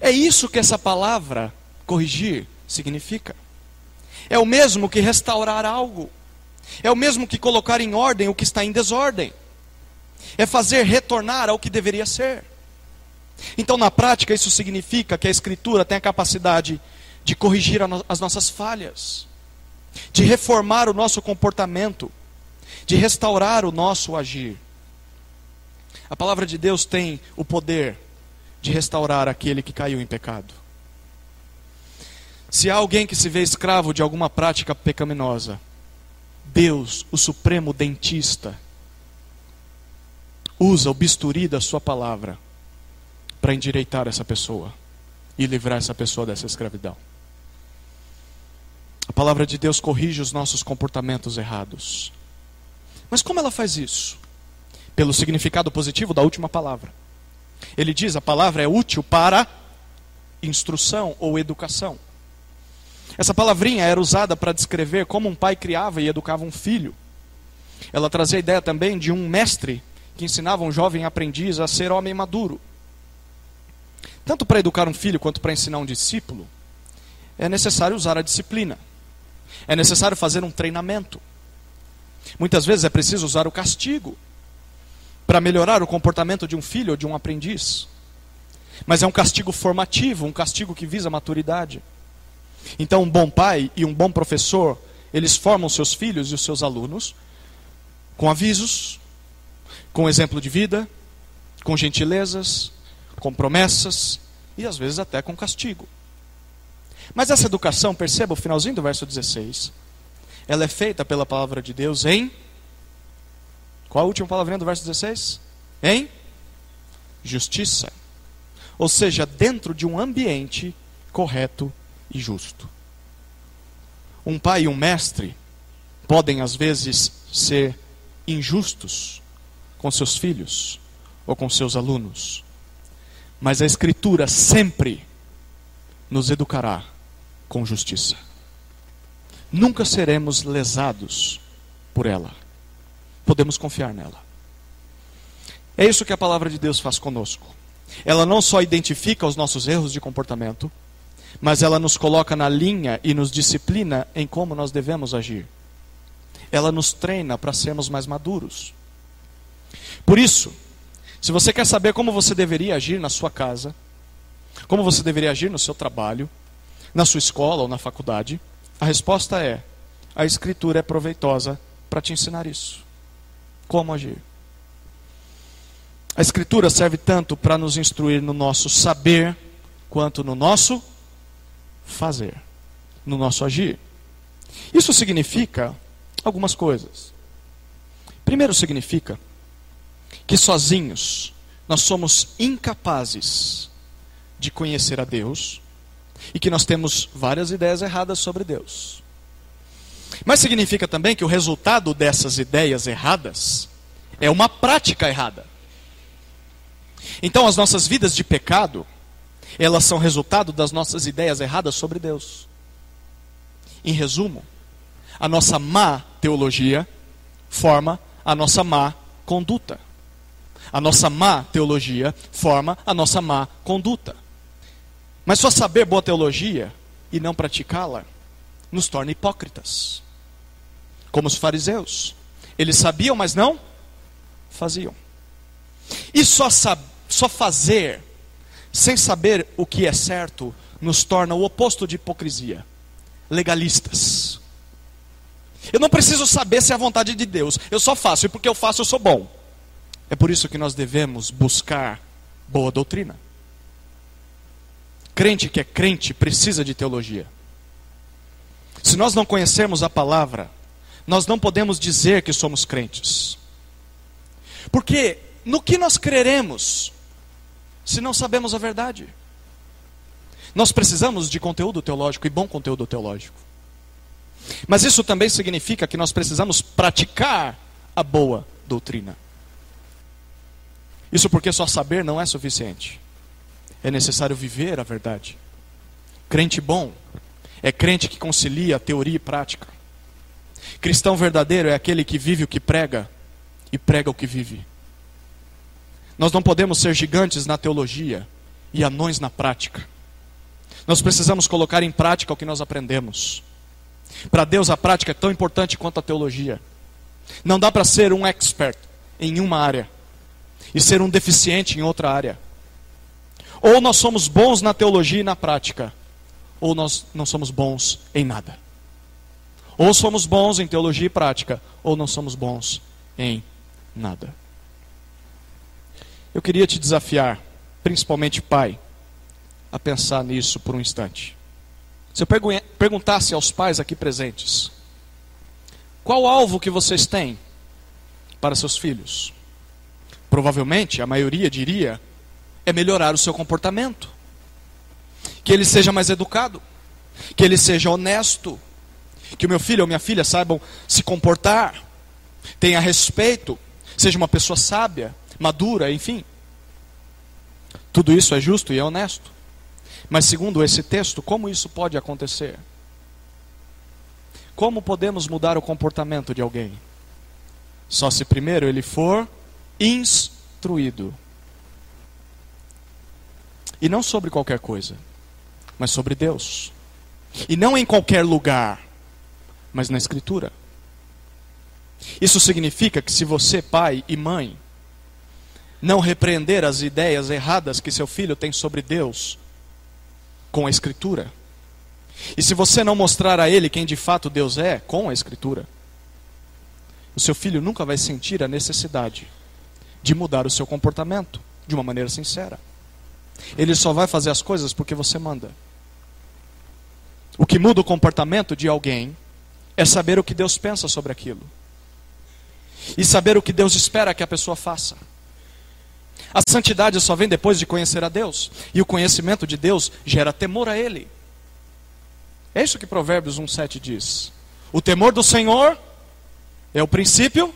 É isso que essa palavra corrigir significa. É o mesmo que restaurar algo. É o mesmo que colocar em ordem o que está em desordem. É fazer retornar ao que deveria ser. Então, na prática, isso significa que a Escritura tem a capacidade de corrigir as nossas falhas, de reformar o nosso comportamento de restaurar o nosso agir. A palavra de Deus tem o poder de restaurar aquele que caiu em pecado. Se há alguém que se vê escravo de alguma prática pecaminosa, Deus, o supremo dentista, usa o bisturi da sua palavra para endireitar essa pessoa e livrar essa pessoa dessa escravidão. A palavra de Deus corrige os nossos comportamentos errados. Mas como ela faz isso? Pelo significado positivo da última palavra. Ele diz: a palavra é útil para instrução ou educação. Essa palavrinha era usada para descrever como um pai criava e educava um filho. Ela trazia a ideia também de um mestre que ensinava um jovem aprendiz a ser homem maduro. Tanto para educar um filho quanto para ensinar um discípulo, é necessário usar a disciplina. É necessário fazer um treinamento. Muitas vezes é preciso usar o castigo para melhorar o comportamento de um filho ou de um aprendiz. Mas é um castigo formativo, um castigo que visa a maturidade. Então, um bom pai e um bom professor, eles formam seus filhos e os seus alunos com avisos, com exemplo de vida, com gentilezas, com promessas e às vezes até com castigo. Mas essa educação, perceba o finalzinho do verso 16, ela é feita pela palavra de Deus em. Qual a última palavrinha do verso 16? Em justiça. Ou seja, dentro de um ambiente correto e justo. Um pai e um mestre podem, às vezes, ser injustos com seus filhos ou com seus alunos, mas a Escritura sempre nos educará com justiça. Nunca seremos lesados por ela. Podemos confiar nela. É isso que a palavra de Deus faz conosco. Ela não só identifica os nossos erros de comportamento, mas ela nos coloca na linha e nos disciplina em como nós devemos agir. Ela nos treina para sermos mais maduros. Por isso, se você quer saber como você deveria agir na sua casa, como você deveria agir no seu trabalho, na sua escola ou na faculdade, a resposta é: a Escritura é proveitosa para te ensinar isso. Como agir? A Escritura serve tanto para nos instruir no nosso saber, quanto no nosso fazer, no nosso agir. Isso significa algumas coisas. Primeiro, significa que sozinhos nós somos incapazes de conhecer a Deus e que nós temos várias ideias erradas sobre Deus. Mas significa também que o resultado dessas ideias erradas é uma prática errada. Então, as nossas vidas de pecado, elas são resultado das nossas ideias erradas sobre Deus. Em resumo, a nossa má teologia forma a nossa má conduta. A nossa má teologia forma a nossa má conduta. Mas só saber boa teologia e não praticá-la nos torna hipócritas. Como os fariseus. Eles sabiam, mas não faziam. E só, só fazer sem saber o que é certo nos torna o oposto de hipocrisia. Legalistas. Eu não preciso saber se é a vontade de Deus. Eu só faço, e porque eu faço, eu sou bom. É por isso que nós devemos buscar boa doutrina. Crente que é crente precisa de teologia. Se nós não conhecermos a palavra, nós não podemos dizer que somos crentes. Porque no que nós creremos se não sabemos a verdade? Nós precisamos de conteúdo teológico e bom conteúdo teológico. Mas isso também significa que nós precisamos praticar a boa doutrina. Isso porque só saber não é suficiente. É necessário viver a verdade. Crente bom é crente que concilia teoria e prática. Cristão verdadeiro é aquele que vive o que prega e prega o que vive. Nós não podemos ser gigantes na teologia e anões na prática. Nós precisamos colocar em prática o que nós aprendemos. Para Deus, a prática é tão importante quanto a teologia. Não dá para ser um expert em uma área e ser um deficiente em outra área. Ou nós somos bons na teologia e na prática, ou nós não somos bons em nada. Ou somos bons em teologia e prática, ou não somos bons em nada. Eu queria te desafiar, principalmente pai, a pensar nisso por um instante. Se eu perguntasse aos pais aqui presentes, qual alvo que vocês têm para seus filhos? Provavelmente a maioria diria é melhorar o seu comportamento. Que ele seja mais educado, que ele seja honesto, que o meu filho ou minha filha saibam se comportar, tenha respeito, seja uma pessoa sábia, madura, enfim. Tudo isso é justo e é honesto. Mas segundo esse texto, como isso pode acontecer? Como podemos mudar o comportamento de alguém? Só se primeiro ele for instruído. E não sobre qualquer coisa, mas sobre Deus. E não em qualquer lugar, mas na Escritura. Isso significa que se você, pai e mãe, não repreender as ideias erradas que seu filho tem sobre Deus com a Escritura, E se você não mostrar a ele quem de fato Deus é, com a Escritura, o seu filho nunca vai sentir a necessidade de mudar o seu comportamento de uma maneira sincera. Ele só vai fazer as coisas porque você manda. O que muda o comportamento de alguém é saber o que Deus pensa sobre aquilo. E saber o que Deus espera que a pessoa faça. A santidade só vem depois de conhecer a Deus. E o conhecimento de Deus gera temor a Ele. É isso que Provérbios 1,7 diz. O temor do Senhor é o princípio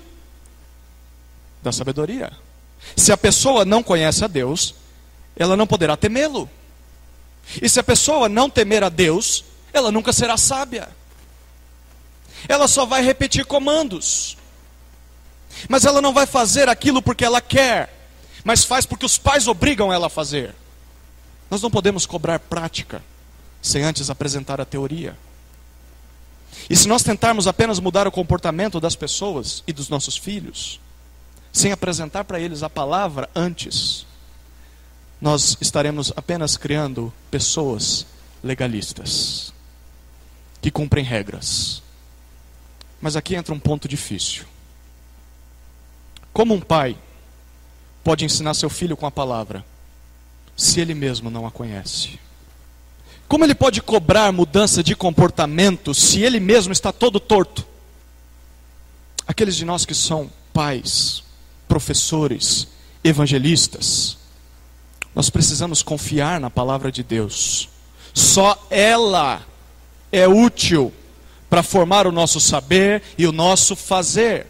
da sabedoria. Se a pessoa não conhece a Deus, ela não poderá temê-lo. E se a pessoa não temer a Deus, ela nunca será sábia. Ela só vai repetir comandos. Mas ela não vai fazer aquilo porque ela quer, mas faz porque os pais obrigam ela a fazer. Nós não podemos cobrar prática sem antes apresentar a teoria. E se nós tentarmos apenas mudar o comportamento das pessoas e dos nossos filhos, sem apresentar para eles a palavra antes, nós estaremos apenas criando pessoas legalistas, que cumprem regras. Mas aqui entra um ponto difícil. Como um pai pode ensinar seu filho com a palavra, se ele mesmo não a conhece? Como ele pode cobrar mudança de comportamento se ele mesmo está todo torto? Aqueles de nós que são pais, professores, evangelistas, nós precisamos confiar na palavra de Deus. Só ela é útil para formar o nosso saber e o nosso fazer.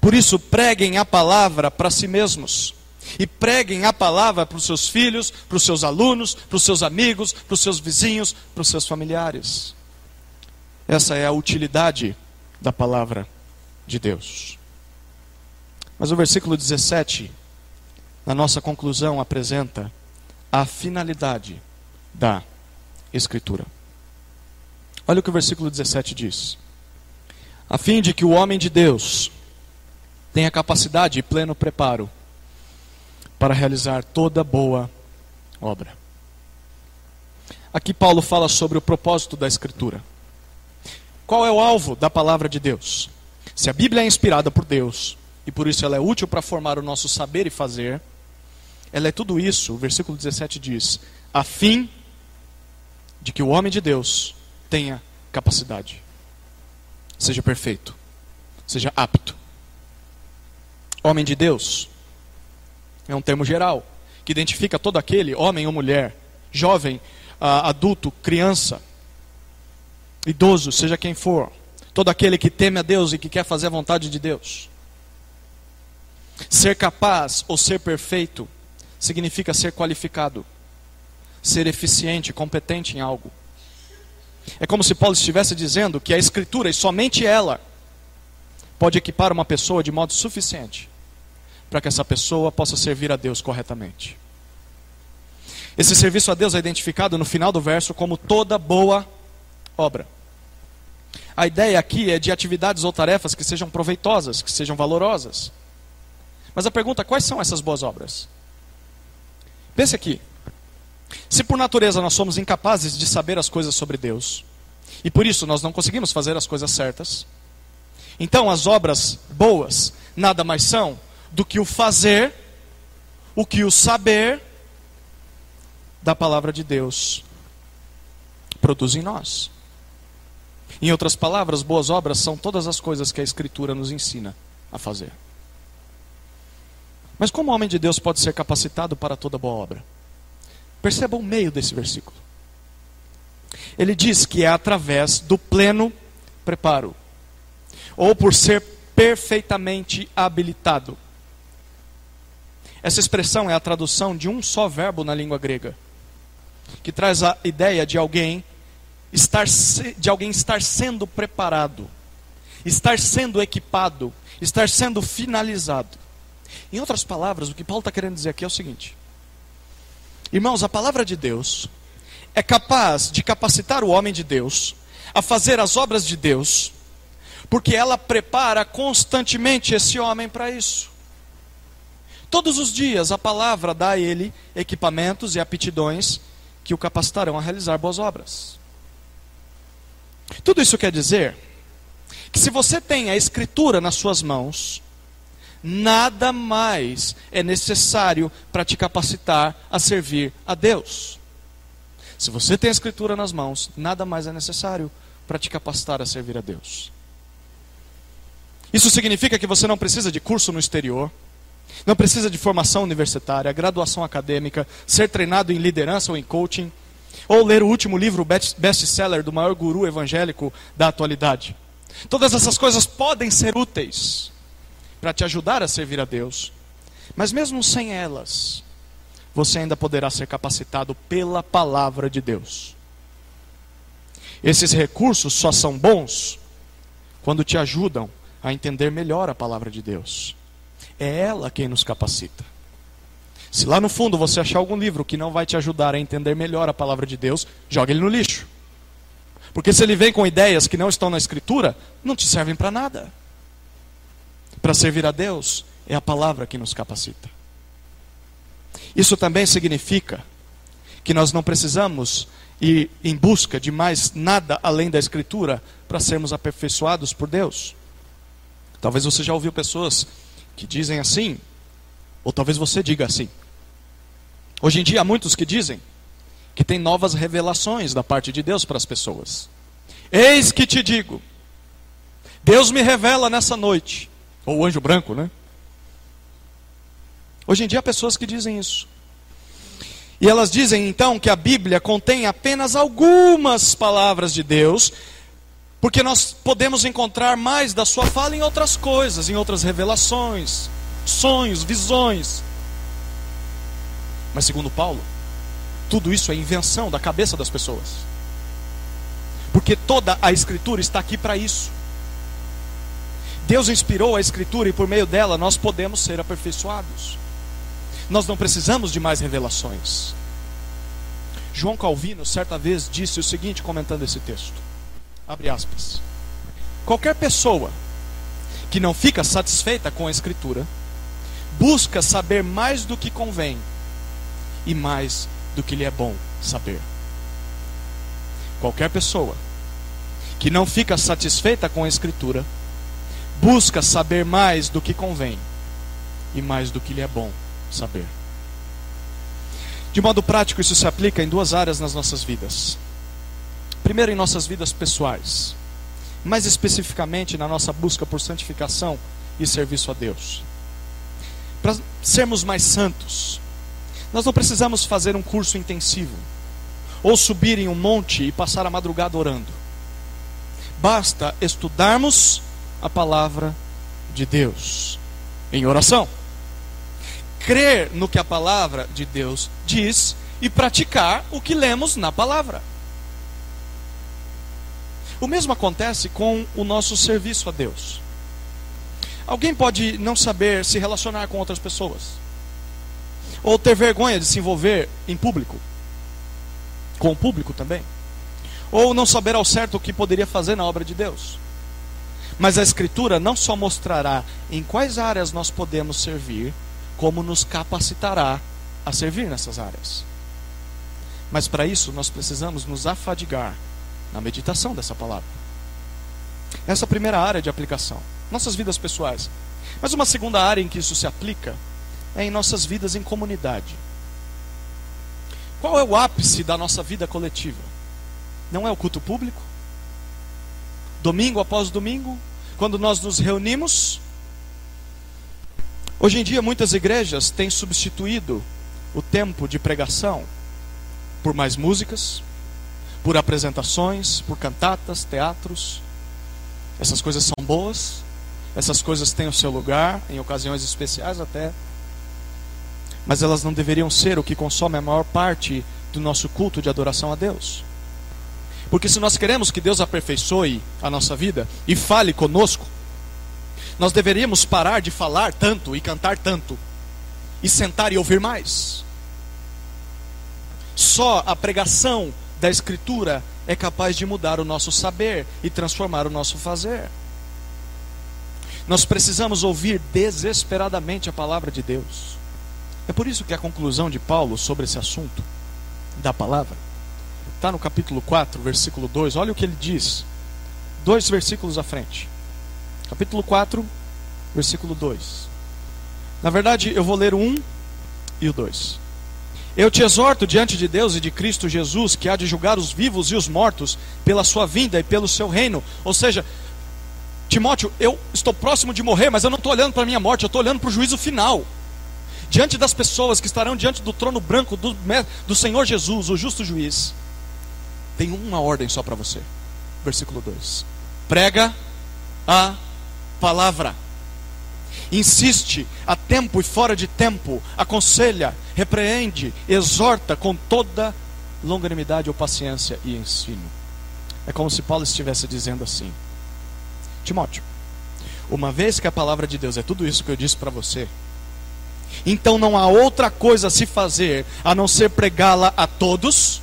Por isso, preguem a palavra para si mesmos. E preguem a palavra para os seus filhos, para os seus alunos, para os seus amigos, para os seus vizinhos, para os seus familiares. Essa é a utilidade da palavra de Deus. Mas o versículo 17, na nossa conclusão, apresenta a finalidade da Escritura. Olha o que o versículo 17 diz: A fim de que o homem de Deus tenha capacidade e pleno preparo para realizar toda boa obra. Aqui Paulo fala sobre o propósito da Escritura. Qual é o alvo da palavra de Deus? Se a Bíblia é inspirada por Deus, e por isso ela é útil para formar o nosso saber e fazer. Ela é tudo isso, o versículo 17 diz, a fim de que o homem de Deus tenha capacidade, seja perfeito, seja apto. Homem de Deus é um termo geral que identifica todo aquele, homem ou mulher, jovem, adulto, criança, idoso, seja quem for, todo aquele que teme a Deus e que quer fazer a vontade de Deus. Ser capaz ou ser perfeito significa ser qualificado, ser eficiente, competente em algo. É como se Paulo estivesse dizendo que a Escritura, e somente ela, pode equipar uma pessoa de modo suficiente para que essa pessoa possa servir a Deus corretamente. Esse serviço a Deus é identificado no final do verso como toda boa obra. A ideia aqui é de atividades ou tarefas que sejam proveitosas, que sejam valorosas. Mas a pergunta: quais são essas boas obras? Pense aqui. Se por natureza nós somos incapazes de saber as coisas sobre Deus, e por isso nós não conseguimos fazer as coisas certas, então as obras boas nada mais são do que o fazer, o que o saber da palavra de Deus produz em nós. Em outras palavras, boas obras são todas as coisas que a Escritura nos ensina a fazer. Mas como o homem de Deus pode ser capacitado para toda boa obra? Perceba o meio desse versículo. Ele diz que é através do pleno preparo, ou por ser perfeitamente habilitado. Essa expressão é a tradução de um só verbo na língua grega, que traz a ideia de alguém estar de alguém estar sendo preparado, estar sendo equipado, estar sendo finalizado. Em outras palavras, o que Paulo está querendo dizer aqui é o seguinte: Irmãos, a palavra de Deus é capaz de capacitar o homem de Deus a fazer as obras de Deus, porque ela prepara constantemente esse homem para isso. Todos os dias a palavra dá a ele equipamentos e aptidões que o capacitarão a realizar boas obras. Tudo isso quer dizer que se você tem a Escritura nas suas mãos, nada mais é necessário para te capacitar a servir a Deus. Se você tem a Escritura nas mãos, nada mais é necessário para te capacitar a servir a Deus. Isso significa que você não precisa de curso no exterior, não precisa de formação universitária, graduação acadêmica, ser treinado em liderança ou em coaching, ou ler o último livro best-seller do maior guru evangélico da atualidade. Todas essas coisas podem ser úteis para te ajudar a servir a Deus, mas mesmo sem elas, você ainda poderá ser capacitado pela palavra de Deus. Esses recursos só são bons quando te ajudam a entender melhor a palavra de Deus. É ela quem nos capacita. Se lá no fundo você achar algum livro que não vai te ajudar a entender melhor a palavra de Deus, joga ele no lixo. Porque se ele vem com ideias que não estão na Escritura, não te servem para nada. Para servir a Deus, é a palavra que nos capacita. Isso também significa que nós não precisamos ir em busca de mais nada além da Escritura para sermos aperfeiçoados por Deus. Talvez você já ouviu pessoas que dizem assim, ou talvez você diga assim. Hoje em dia há muitos que dizem que tem novas revelações da parte de Deus para as pessoas. Eis que te digo, Deus me revela nessa noite, ou o anjo branco, né? Hoje em dia há pessoas que dizem isso. E elas dizem então que a Bíblia contém apenas algumas palavras de Deus, porque nós podemos encontrar mais da sua fala em outras coisas, em outras revelações, sonhos, visões. Mas segundo Paulo, tudo isso é invenção da cabeça das pessoas. Porque toda a escritura está aqui para isso. Deus inspirou a escritura e por meio dela nós podemos ser aperfeiçoados. Nós não precisamos de mais revelações. João Calvino, certa vez, disse o seguinte, comentando esse texto: abre aspas. Qualquer pessoa que não fica satisfeita com a Escritura, busca saber mais do que convém e mais do que lhe é bom saber. Qualquer pessoa que não fica satisfeita com a Escritura, busca saber mais do que convém e mais do que lhe é bom saber. De modo prático, isso se aplica em duas áreas nas nossas vidas. Primeiro, em nossas vidas pessoais, mais especificamente na nossa busca por santificação e serviço a Deus. Para sermos mais santos, nós não precisamos fazer um curso intensivo, ou subir em um monte e passar a madrugada orando. Basta estudarmos a palavra de Deus em oração crer no que a palavra de Deus diz e praticar o que lemos na palavra. O mesmo acontece com o nosso serviço a Deus. Alguém pode não saber se relacionar com outras pessoas, ou ter vergonha de se envolver em público, com o público também, ou não saber ao certo o que poderia fazer na obra de Deus. Mas a Escritura não só mostrará em quais áreas nós podemos servir, como nos capacitará a servir nessas áreas. Mas para isso nós precisamos nos afadigar na meditação dessa palavra. Essa é a primeira área de aplicação, nossas vidas pessoais. Mas uma segunda área em que isso se aplica é em nossas vidas em comunidade. Qual é o ápice da nossa vida coletiva? Não é o culto público? Domingo após domingo, quando nós nos reunimos Hoje em dia, muitas igrejas têm substituído o tempo de pregação por mais músicas, por apresentações, por cantatas, teatros. Essas coisas são boas, essas coisas têm o seu lugar, em ocasiões especiais até, mas elas não deveriam ser o que consome a maior parte do nosso culto de adoração a Deus. Porque se nós queremos que Deus aperfeiçoe a nossa vida e fale conosco, nós deveríamos parar de falar tanto e cantar tanto e sentar e ouvir mais. Só a pregação da Escritura é capaz de mudar o nosso saber e transformar o nosso fazer. Nós precisamos ouvir desesperadamente a palavra de Deus. É por isso que a conclusão de Paulo sobre esse assunto da palavra está no capítulo 4, versículo 2. Olha o que ele diz dois versículos à frente. Capítulo 4, versículo 2. Na verdade, eu vou ler o 1 e o 2. Eu te exorto diante de Deus e de Cristo Jesus, que há de julgar os vivos e os mortos pela sua vinda e pelo seu reino. Ou seja, Timóteo, eu estou próximo de morrer, mas eu não estou olhando para a minha morte, eu estou olhando para o juízo final. Diante das pessoas que estarão diante do trono branco do, do Senhor Jesus, o justo juiz, tem uma ordem só para você. Versículo 2: Prega a palavra. Insiste a tempo e fora de tempo, aconselha, repreende, exorta com toda longanimidade ou paciência e ensino. É como se Paulo estivesse dizendo assim: Timóteo, uma vez que a palavra de Deus é tudo isso que eu disse para você, então não há outra coisa a se fazer a não ser pregá-la a todos,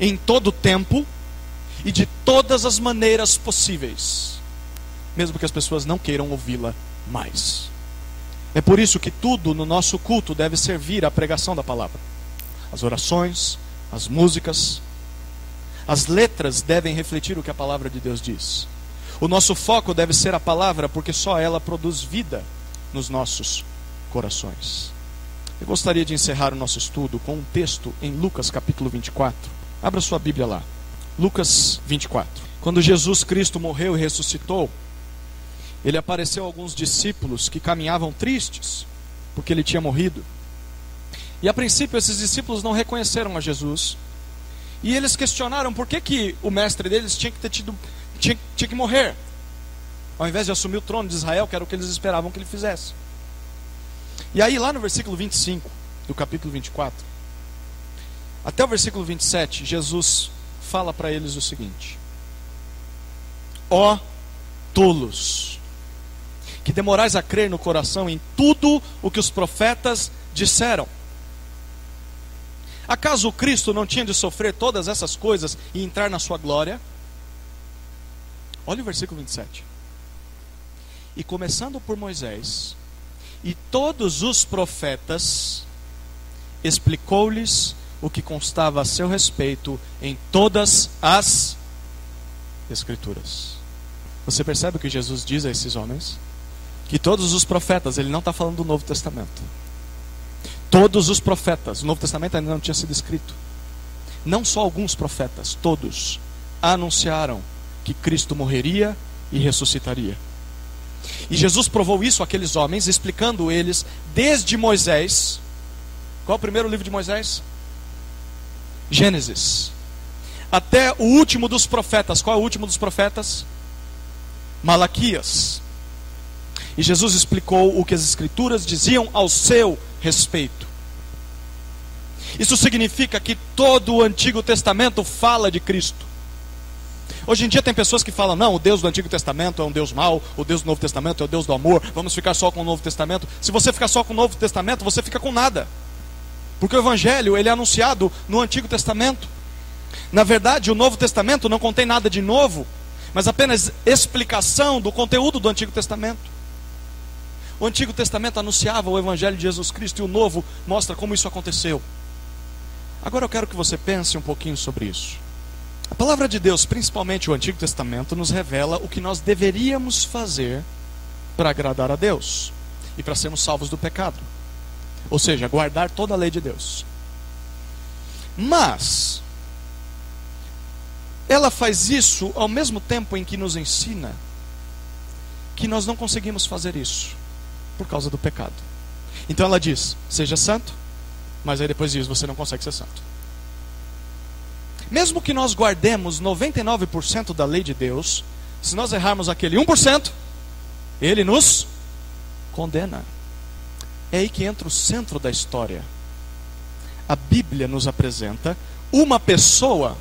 em todo tempo e de todas as maneiras possíveis, mesmo que as pessoas não queiram ouvi-la mais. É por isso que tudo no nosso culto deve servir à pregação da palavra. As orações, as músicas, as letras devem refletir o que a palavra de Deus diz. O nosso foco deve ser a palavra, porque só ela produz vida nos nossos corações. Eu gostaria de encerrar o nosso estudo com um texto em Lucas capítulo 24. Abra sua Bíblia lá. Lucas 24. Quando Jesus Cristo morreu e ressuscitou, ele apareceu a alguns discípulos que caminhavam tristes, porque ele tinha morrido. E a princípio esses discípulos não reconheceram a Jesus. E eles questionaram por que, que o mestre deles tinha que ter tido tinha, tinha que morrer. Ao invés de assumir o trono de Israel, que era o que eles esperavam que ele fizesse. E aí, lá no versículo 25 do capítulo 24, até o versículo 27, Jesus fala para eles o seguinte: Ó tolos, que demorais a crer no coração em tudo o que os profetas disseram. Acaso o Cristo não tinha de sofrer todas essas coisas e entrar na sua glória? Olha o versículo 27. E começando por Moisés e todos os profetas, explicou-lhes o que constava a seu respeito em todas as Escrituras. Você percebe o que Jesus diz a esses homens? Que todos os profetas, ele não está falando do Novo Testamento. Todos os profetas, o Novo Testamento ainda não tinha sido escrito. Não só alguns profetas, todos anunciaram que Cristo morreria e ressuscitaria. E Jesus provou isso àqueles homens, explicando eles desde Moisés. Qual é o primeiro livro de Moisés? Gênesis. Até o último dos profetas. Qual é o último dos profetas? Malaquias. E Jesus explicou o que as Escrituras diziam ao seu respeito. Isso significa que todo o Antigo Testamento fala de Cristo. Hoje em dia tem pessoas que falam: não, o Deus do Antigo Testamento é um Deus mau, o Deus do Novo Testamento é o Deus do amor, vamos ficar só com o Novo Testamento. Se você ficar só com o Novo Testamento, você fica com nada. Porque o Evangelho ele é anunciado no Antigo Testamento. Na verdade, o Novo Testamento não contém nada de novo, mas apenas explicação do conteúdo do Antigo Testamento. O Antigo Testamento anunciava o Evangelho de Jesus Cristo e o Novo mostra como isso aconteceu. Agora eu quero que você pense um pouquinho sobre isso. A palavra de Deus, principalmente o Antigo Testamento, nos revela o que nós deveríamos fazer para agradar a Deus e para sermos salvos do pecado. Ou seja, guardar toda a lei de Deus. Mas, ela faz isso ao mesmo tempo em que nos ensina que nós não conseguimos fazer isso por causa do pecado. Então ela diz: seja santo, mas aí depois diz: você não consegue ser santo. Mesmo que nós guardemos 99% da lei de Deus, se nós errarmos aquele 1%, ele nos condena. É aí que entra o centro da história. A Bíblia nos apresenta uma pessoa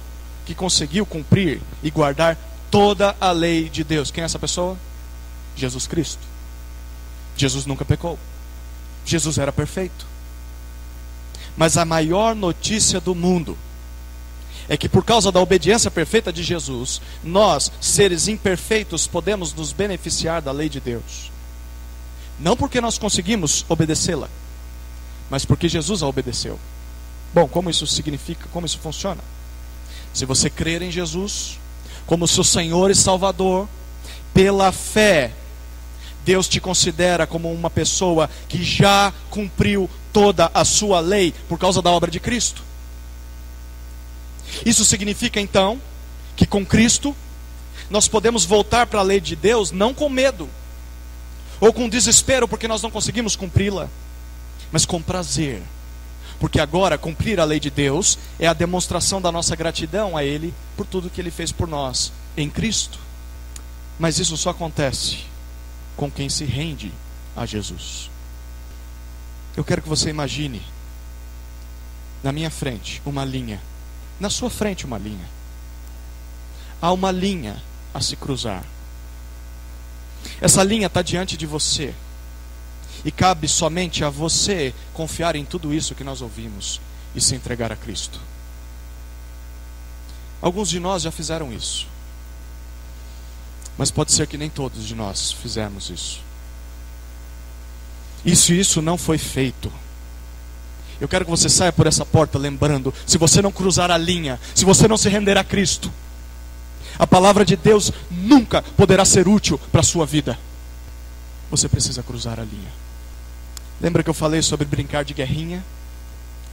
que conseguiu cumprir e guardar toda a lei de Deus. Quem é essa pessoa? Jesus Cristo. Jesus nunca pecou. Jesus era perfeito. Mas a maior notícia do mundo é que por causa da obediência perfeita de Jesus, nós, seres imperfeitos, podemos nos beneficiar da lei de Deus. Não porque nós conseguimos obedecê-la, mas porque Jesus a obedeceu. Bom, como isso significa, como isso funciona? Se você crer em Jesus, como seu Senhor e Salvador, pela fé, Deus te considera como uma pessoa que já cumpriu toda a sua lei por causa da obra de Cristo. Isso significa então que com Cristo nós podemos voltar para a lei de Deus não com medo ou com desespero porque nós não conseguimos cumpri-la, mas com prazer. Porque agora cumprir a lei de Deus é a demonstração da nossa gratidão a Ele por tudo que Ele fez por nós em Cristo. Mas isso só acontece com quem se rende a Jesus. Eu quero que você imagine na minha frente uma linha, na sua frente uma linha. Há uma linha a se cruzar. Essa linha está diante de você. E cabe somente a você confiar em tudo isso que nós ouvimos e se entregar a Cristo. Alguns de nós já fizeram isso. Mas pode ser que nem todos de nós fizemos isso. E se isso não foi feito, eu quero que você saia por essa porta lembrando: se você não cruzar a linha, se você não se render a Cristo, a palavra de Deus nunca poderá ser útil para a sua vida. Você precisa cruzar a linha. Lembra que eu falei sobre brincar de guerrinha?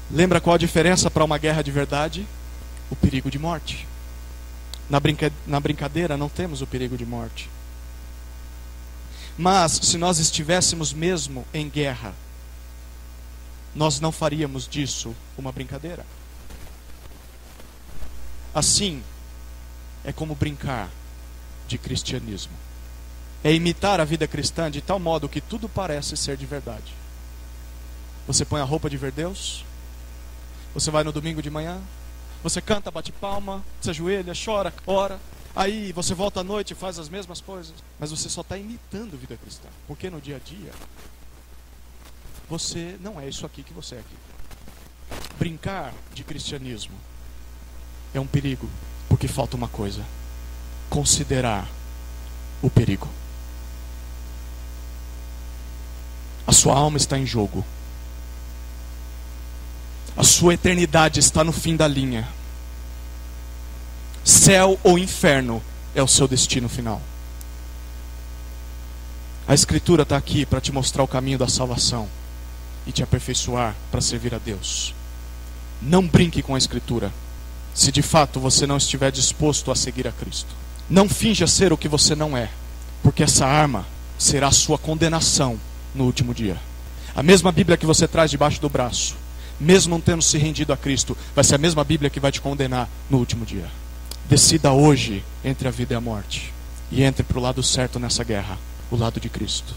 Lembra qual a diferença para uma guerra de verdade? O perigo de morte. Na, brinca... na brincadeira não temos o perigo de morte. Mas se nós estivéssemos mesmo em guerra, nós não faríamos disso uma brincadeira. Assim, é como brincar de cristianismo. É imitar a vida cristã de tal modo que tudo parece ser de verdade. Você põe a roupa de ver Deus, você vai no domingo de manhã, você canta, bate palma, se ajoelha, chora, ora. Aí você volta à noite e faz as mesmas coisas. Mas você só está imitando a vida cristã. Porque no dia a dia, você não é isso aqui que você é aqui. Brincar de cristianismo é um perigo. Porque falta uma coisa: considerar o perigo. A sua alma está em jogo. A sua eternidade está no fim da linha. Céu ou inferno é o seu destino final. A Escritura está aqui para te mostrar o caminho da salvação e te aperfeiçoar para servir a Deus. Não brinque com a Escritura, se de fato você não estiver disposto a seguir a Cristo. Não finja ser o que você não é, porque essa arma será a sua condenação no último dia. A mesma Bíblia que você traz debaixo do braço mesmo não tendo se rendido a Cristo, vai ser a mesma Bíblia que vai te condenar no último dia. Decida hoje entre a vida e a morte. E entre para o lado certo nessa guerra o lado de Cristo.